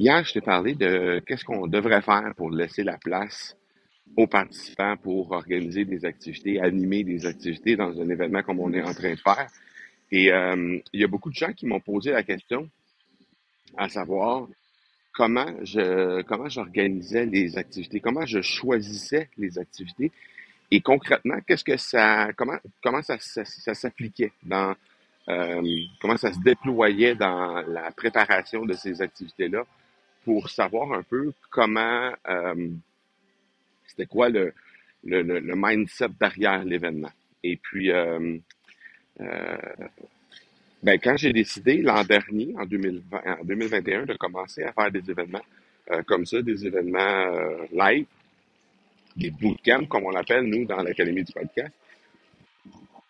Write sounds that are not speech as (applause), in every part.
Hier, je t'ai parlé de qu'est-ce qu'on devrait faire pour laisser la place aux participants pour organiser des activités, animer des activités dans un événement comme on est en train de faire. Et euh, il y a beaucoup de gens qui m'ont posé la question à savoir comment je comment j'organisais les activités, comment je choisissais les activités et concrètement, qu'est-ce que ça comment comment ça, ça, s'appliquait dans euh, comment ça se déployait dans la préparation de ces activités-là pour savoir un peu comment euh, c'était quoi le, le, mindset derrière l'événement. Et puis, euh, euh, ben, quand j'ai décidé l'an dernier, en, 2020, en 2021, de commencer à faire des événements comme ça, des événements live, des bootcamps, comme on l'appelle, nous, dans l'Académie du podcast,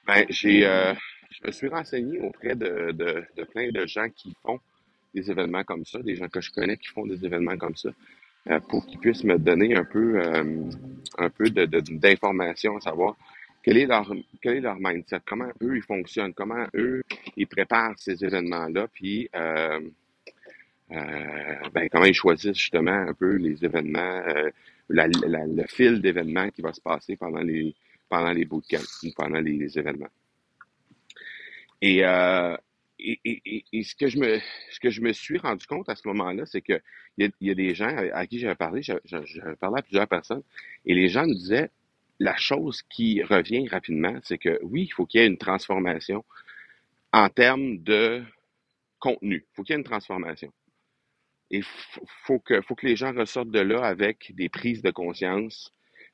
ben, j'ai, je me suis renseigné auprès de, de plein de gens qui font des événements comme ça, des gens que je connais qui font des événements comme ça. Euh, pour qu'ils puissent me donner un peu, euh, un peu de, d'informations, à savoir quel est leur quel est leur mindset, comment eux ils fonctionnent, comment eux ils préparent ces événements-là, puis euh, ben, comment ils choisissent justement un peu les événements, le fil d'événements qui va se passer pendant les pendant les pendant les, événements. Et, et, ce que je me suis rendu compte à ce moment-là, c'est que il y, a, y a des gens à, qui j'avais parlé, j'avais parlé à plusieurs personnes, et les gens me disaient la chose qui revient rapidement, c'est que oui, il faut qu'il y ait une transformation en termes de contenu. Il faut qu'il y ait une transformation. Et faut que faut que les gens ressortent de là avec des prises de conscience,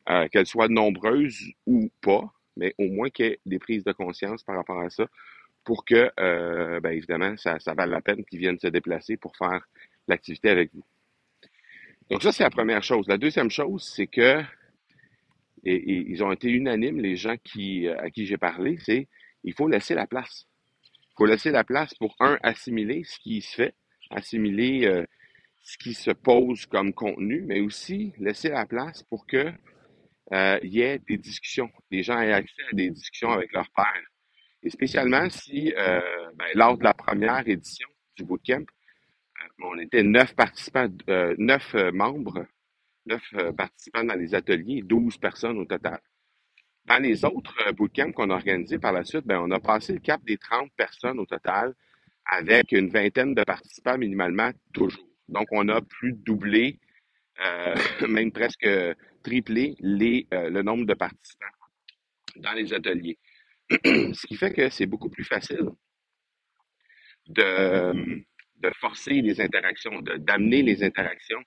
euh, qu'elles soient nombreuses ou pas, mais au moins qu'il y ait des prises de conscience par rapport à ça pour que, euh, ben évidemment, ça, ça vale la peine qu'ils viennent se déplacer pour faire l'activité avec vous. Donc ça, c'est la première chose. La deuxième chose, c'est que, et, ils ont été unanimes, les gens qui, à qui j'ai parlé, c'est il faut laisser la place. Il faut laisser la place pour, un, assimiler ce qui se fait, assimiler euh, ce qui se pose comme contenu, mais aussi laisser la place pour que euh, il y ait des discussions, les gens aient accès à des discussions avec leur père, et spécialement si, euh, ben, lors de la première édition du bootcamp, euh, on était neuf participants, euh, neuf membres, neuf participants dans les ateliers, douze personnes au total. Dans les autres bootcamps qu'on a organisés par la suite, ben, on a passé le cap des 30 personnes au total avec une vingtaine de participants minimalement toujours. Donc, on a plus doublé, (laughs) même presque triplé les, le nombre de participants dans les ateliers. Ce qui fait que c'est beaucoup plus facile de, forcer les interactions, d'amener les interactions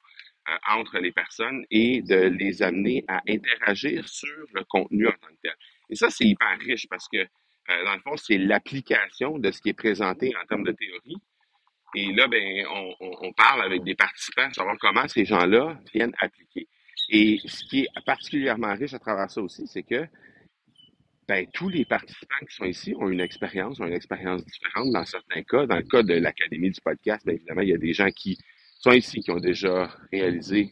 euh, entre les personnes et de les amener à interagir sur le contenu en tant que tel. Et ça, c'est hyper riche parce que, euh, dans le fond, c'est l'application de ce qui est présenté en termes de théorie. Et là, ben, on, on, parle avec des participants, savoir comment ces gens-là viennent appliquer. Et ce qui est particulièrement riche à travers ça aussi, c'est que ben, tous les participants qui sont ici ont une expérience, ont une expérience différente dans certains cas. Dans le cas de l'Académie du podcast, bien évidemment, il y a des gens qui sont ici, qui ont déjà réalisé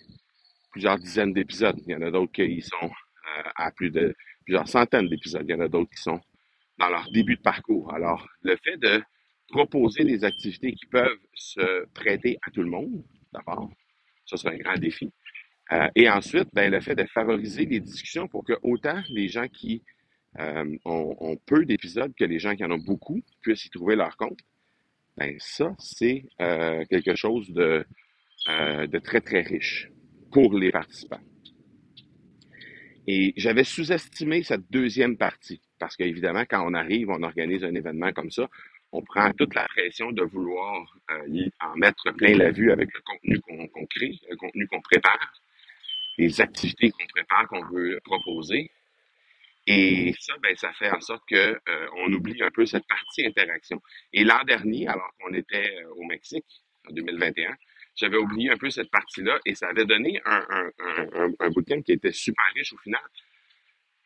plusieurs dizaines d'épisodes. Il y en a d'autres qui sont euh, à plus de plusieurs centaines d'épisodes. Il y en a d'autres qui sont dans leur début de parcours. Alors, le fait de proposer des activités qui peuvent se prêter à tout le monde, d'abord, ça serait un grand défi. Euh, et ensuite, ben, le fait de favoriser les discussions pour que autant les gens qui euh, on, peu d'épisodes que les gens qui en ont beaucoup puissent y trouver leur compte. Ben ça, c'est euh, quelque chose de, euh, de très, très riche pour les participants. Et j'avais sous-estimé cette deuxième partie, parce qu'évidemment, quand on arrive, on organise un événement comme ça, on prend toute la pression de vouloir en mettre plein la vue avec le contenu qu'on crée, le contenu qu'on prépare, les activités qu'on prépare, qu'on veut proposer. Et ça, ben, ça fait en sorte que euh, on oublie un peu cette partie interaction. Et l'an dernier, alors qu'on était euh, au Mexique, en 2021, j'avais oublié un peu cette partie-là et ça avait donné un, un, un, un qui était super riche au final,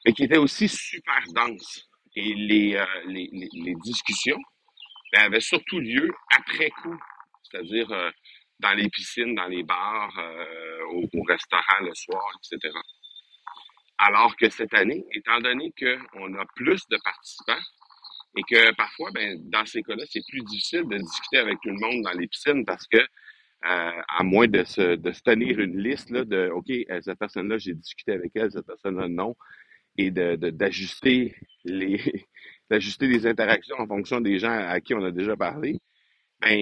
mais qui était aussi super dense. Et les, euh, les, les, discussions ben, avaient surtout lieu après coup, c'est-à-dire dans les piscines, dans les bars, au, au restaurant le soir, etc. Alors que cette année, étant donné qu'on a plus de participants et que parfois, ben, dans ces cas-là, c'est plus difficile de discuter avec tout le monde dans les piscines parce que euh, à moins de se, de se tenir une liste là, de OK, euh, cette personne-là, j'ai discuté avec elle, cette personne-là, non, et de, de- d'ajuster les (laughs) d'ajuster les interactions en fonction des gens à qui on a déjà parlé, ben,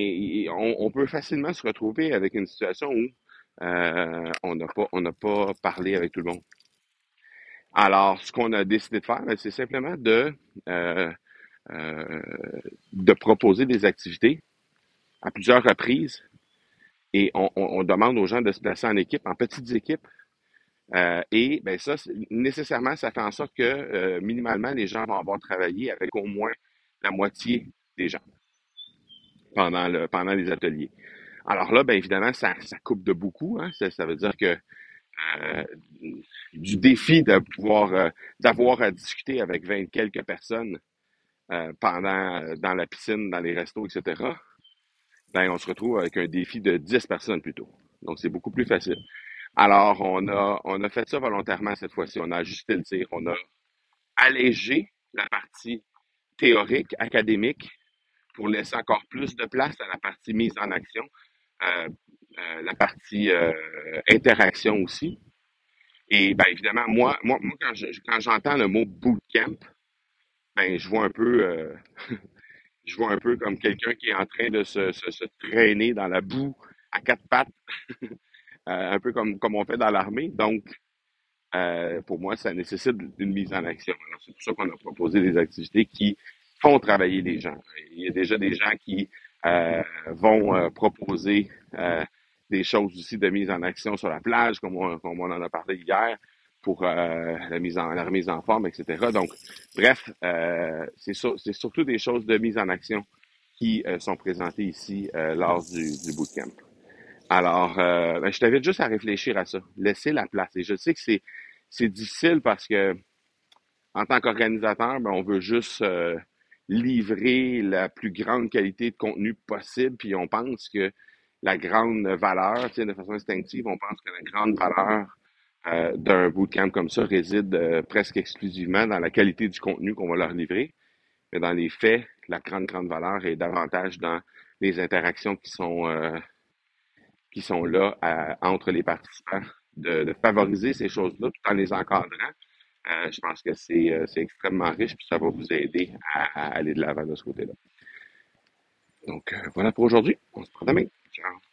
on, on peut facilement se retrouver avec une situation où euh, on n'a pas on n'a pas parlé avec tout le monde. Alors, ce qu'on a décidé de faire, ben, c'est simplement de euh, euh, de proposer des activités à plusieurs reprises et on, on- demande aux gens de se placer en équipe, en petites équipes. Euh, et ben ça, nécessairement, ça fait en sorte que minimalement, les gens vont avoir travaillé avec au moins la moitié des gens pendant le pendant les ateliers. Alors là, bien évidemment, ça, ça coupe de beaucoup. Hein. Ça veut dire que euh, du défi de pouvoir euh, d'avoir à discuter avec 20 quelques personnes euh, pendant dans la piscine, dans les restos, etc. Ben, on se retrouve avec un défi de 10 personnes plutôt. Donc, c'est beaucoup plus facile. Alors, on a, on a fait ça volontairement cette fois-ci. On a ajusté le tir. On a allégé la partie théorique, académique, pour laisser encore plus de place à la partie mise en action, euh, la partie euh, interaction aussi. Et bien évidemment, moi, moi, moi quand je- quand j'entends le mot bootcamp, ben je vois un peu, euh, (laughs) je vois un peu comme quelqu'un qui est en train de se, se, se traîner dans la boue à quatre pattes, (laughs) euh, un peu comme, comme on fait dans l'armée. Donc, Euh, pour moi, ça nécessite une mise en action. Alors, c'est pour ça qu'on a proposé des activités qui font travailler les gens. Il y a déjà des gens qui euh, vont euh, proposer euh, des choses aussi de mise en action sur la plage, comme on, comme on en a parlé hier, pour euh, la mise en la remise en forme, etc. Donc, bref, euh, c'est sur- c'est surtout des choses de mise en action qui euh, sont présentées ici euh, lors du, du bootcamp. Alors, euh, ben, je t'invite juste à réfléchir à ça. Laisser la place. Et je sais que c'est c'est difficile parce que en tant qu'organisateur, ben, on veut juste euh, livrer la plus grande qualité de contenu possible, puis on pense que la grande valeur, de façon instinctive, on pense que la grande valeur euh, d'un bootcamp comme ça réside euh, presque exclusivement dans la qualité du contenu qu'on va leur livrer. Mais dans les faits, la grande, grande valeur est davantage dans les interactions qui sont euh, qui sont là à- entre les participants, de, de favoriser ces choses-là tout en les encadrant. Euh, je pense que c'est euh, extrêmement riche puis ça va vous aider à, à aller de l'avant de ce côté-là. Donc, euh, voilà pour aujourd'hui. On se prend demain. Joe.